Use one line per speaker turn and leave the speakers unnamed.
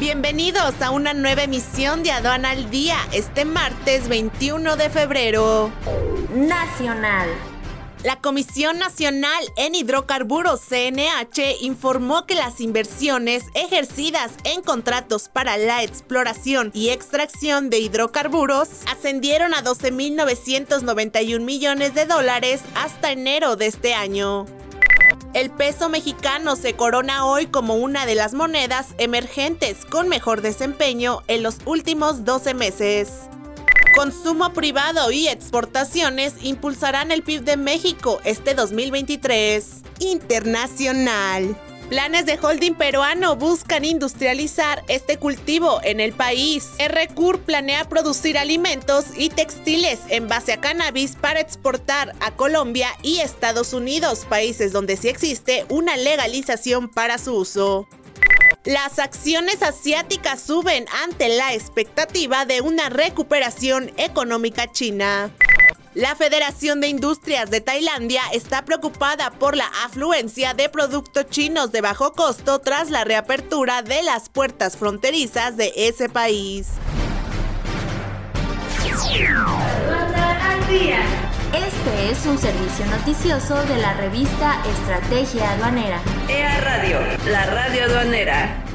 Bienvenidos a una nueva emisión de Aduana al Día, este martes 21 de febrero.
Nacional.
La Comisión Nacional en Hidrocarburos CNH informó que las inversiones ejercidas en contratos para la exploración y extracción de hidrocarburos ascendieron a 12.991 millones de dólares hasta enero de este año. El peso mexicano se corona hoy como una de las monedas emergentes con mejor desempeño en los últimos 12 meses. Consumo privado y exportaciones impulsarán el PIB de México este 2023. Internacional. Planes de holding peruano buscan industrializar este cultivo en el país. RCUR planea producir alimentos y textiles en base a cannabis para exportar a Colombia y Estados Unidos, países donde sí existe una legalización para su uso. Las acciones asiáticas suben ante la expectativa de una recuperación económica china. La Federación de Industrias de Tailandia está preocupada por la afluencia de productos chinos de bajo costo tras la reapertura de las puertas fronterizas de ese país.
Este es un servicio noticioso de la revista Estrategia Aduanera.
EA Radio, la radio aduanera.